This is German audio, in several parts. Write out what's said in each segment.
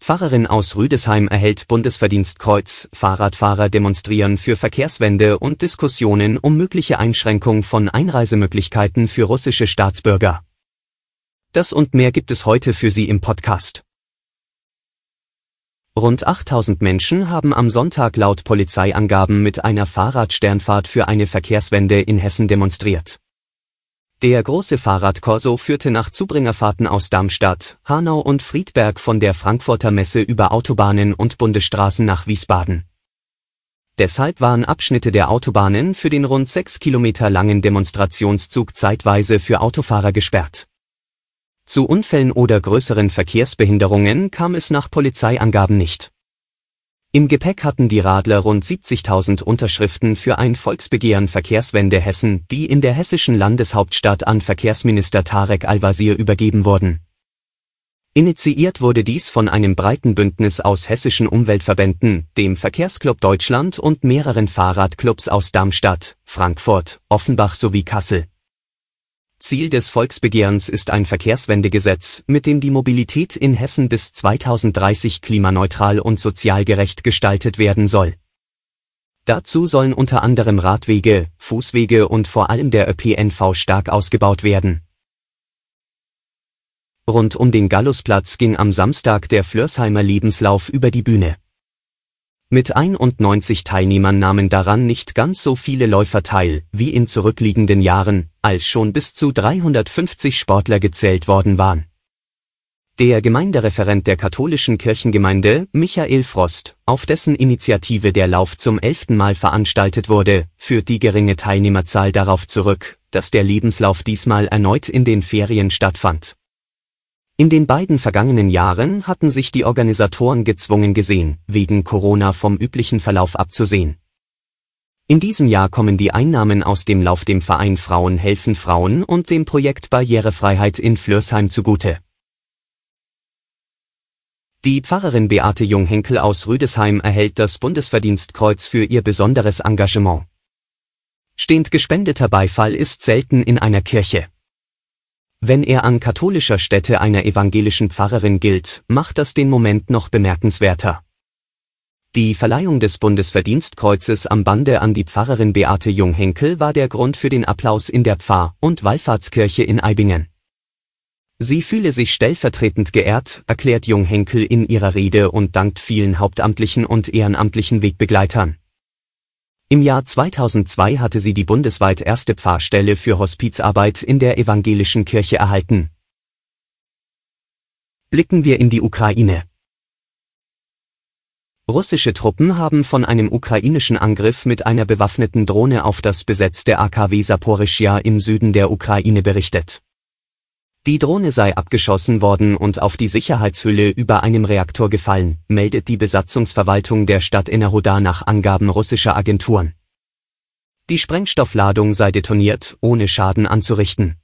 Pfarrerin aus Rüdesheim erhält Bundesverdienstkreuz, Fahrradfahrer demonstrieren für Verkehrswende und Diskussionen um mögliche Einschränkung von Einreisemöglichkeiten für russische Staatsbürger. Das und mehr gibt es heute für Sie im Podcast. Rund 8000 Menschen haben am Sonntag laut Polizeiangaben mit einer Fahrradsternfahrt für eine Verkehrswende in Hessen demonstriert. Der große Fahrradkorso führte nach Zubringerfahrten aus Darmstadt, Hanau und Friedberg von der Frankfurter Messe über Autobahnen und Bundesstraßen nach Wiesbaden. Deshalb waren Abschnitte der Autobahnen für den rund sechs Kilometer langen Demonstrationszug zeitweise für Autofahrer gesperrt. Zu Unfällen oder größeren Verkehrsbehinderungen kam es nach Polizeiangaben nicht. Im Gepäck hatten die Radler rund 70.000 Unterschriften für ein Volksbegehren Verkehrswende Hessen, die in der hessischen Landeshauptstadt an Verkehrsminister Tarek Al-Wazir übergeben wurden. Initiiert wurde dies von einem breiten Bündnis aus hessischen Umweltverbänden, dem Verkehrsclub Deutschland und mehreren Fahrradclubs aus Darmstadt, Frankfurt, Offenbach sowie Kassel. Ziel des Volksbegehrens ist ein Verkehrswendegesetz, mit dem die Mobilität in Hessen bis 2030 klimaneutral und sozial gerecht gestaltet werden soll. Dazu sollen unter anderem Radwege, Fußwege und vor allem der ÖPNV stark ausgebaut werden. Rund um den Gallusplatz ging am Samstag der Flörsheimer Lebenslauf über die Bühne. Mit 91 Teilnehmern nahmen daran nicht ganz so viele Läufer teil, wie in zurückliegenden Jahren, als schon bis zu 350 Sportler gezählt worden waren. Der Gemeindereferent der katholischen Kirchengemeinde, Michael Frost, auf dessen Initiative der Lauf zum elften Mal veranstaltet wurde, führt die geringe Teilnehmerzahl darauf zurück, dass der Lebenslauf diesmal erneut in den Ferien stattfand. In den beiden vergangenen Jahren hatten sich die Organisatoren gezwungen gesehen, wegen Corona vom üblichen Verlauf abzusehen. In diesem Jahr kommen die Einnahmen aus dem Lauf dem Verein Frauen helfen Frauen und dem Projekt Barrierefreiheit in Flörsheim zugute. Die Pfarrerin Beate Junghenkel aus Rüdesheim erhält das Bundesverdienstkreuz für ihr besonderes Engagement. Stehend gespendeter Beifall ist selten in einer Kirche. Wenn er an katholischer Stätte einer evangelischen Pfarrerin gilt, macht das den Moment noch bemerkenswerter. Die Verleihung des Bundesverdienstkreuzes am Bande an die Pfarrerin Beate Junghenkel war der Grund für den Applaus in der Pfarr- und Wallfahrtskirche in Eibingen. Sie fühle sich stellvertretend geehrt, erklärt Junghenkel in ihrer Rede und dankt vielen hauptamtlichen und ehrenamtlichen Wegbegleitern. Im Jahr 2002 hatte sie die bundesweit erste Pfarrstelle für Hospizarbeit in der evangelischen Kirche erhalten. Blicken wir in die Ukraine. Russische Truppen haben von einem ukrainischen Angriff mit einer bewaffneten Drohne auf das besetzte AKW Saporischja im Süden der Ukraine berichtet. Die Drohne sei abgeschossen worden und auf die Sicherheitshülle über einem Reaktor gefallen, meldet die Besatzungsverwaltung der Stadt Enerhoda nach Angaben russischer Agenturen. Die Sprengstoffladung sei detoniert, ohne Schaden anzurichten.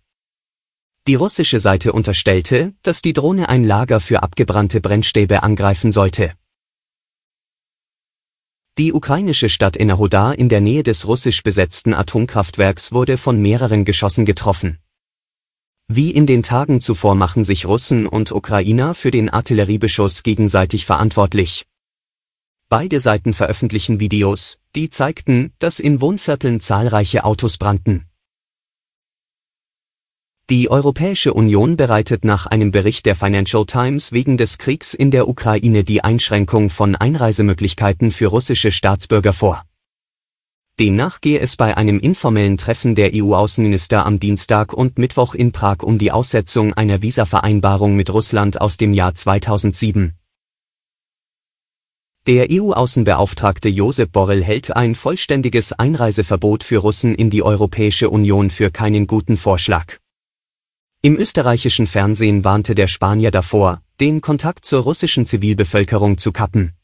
Die russische Seite unterstellte, dass die Drohne ein Lager für abgebrannte Brennstäbe angreifen sollte. Die ukrainische Stadt Enerhoda in der Nähe des russisch besetzten Atomkraftwerks wurde von mehreren Geschossen getroffen. Wie in den Tagen zuvor machen sich Russen und Ukrainer für den Artilleriebeschuss gegenseitig verantwortlich. Beide Seiten veröffentlichen Videos, die zeigten, dass in Wohnvierteln zahlreiche Autos brannten. Die Europäische Union bereitet nach einem Bericht der Financial Times wegen des Kriegs in der Ukraine die Einschränkung von Einreisemöglichkeiten für russische Staatsbürger vor. Demnach gehe es bei einem informellen Treffen der EU-Außenminister am Dienstag und Mittwoch in Prag um die Aussetzung einer Visavereinbarung mit Russland aus dem Jahr 2007. Der EU-Außenbeauftragte Josep Borrell hält ein vollständiges Einreiseverbot für Russen in die Europäische Union für keinen guten Vorschlag. Im österreichischen Fernsehen warnte der Spanier davor, den Kontakt zur russischen Zivilbevölkerung zu kappen.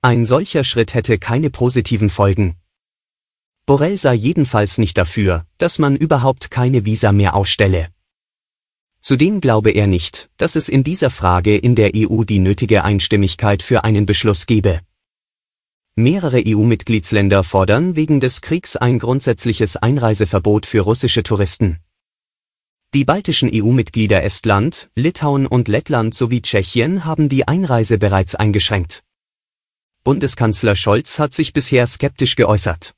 Ein solcher Schritt hätte keine positiven Folgen. Borrell sei jedenfalls nicht dafür, dass man überhaupt keine Visa mehr ausstelle. Zudem glaube er nicht, dass es in dieser Frage in der EU die nötige Einstimmigkeit für einen Beschluss gebe. Mehrere EU-Mitgliedsländer fordern wegen des Kriegs ein grundsätzliches Einreiseverbot für russische Touristen. Die baltischen EU-Mitglieder Estland, Litauen und Lettland sowie Tschechien haben die Einreise bereits eingeschränkt. Bundeskanzler Scholz hat sich bisher skeptisch geäußert.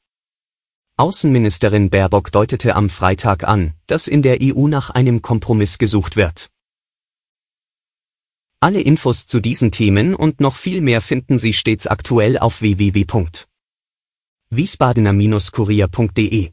Außenministerin Baerbock deutete am Freitag an, dass in der EU nach einem Kompromiss gesucht wird. Alle Infos zu diesen Themen und noch viel mehr finden Sie stets aktuell auf www.wiesbadener-kurier.de.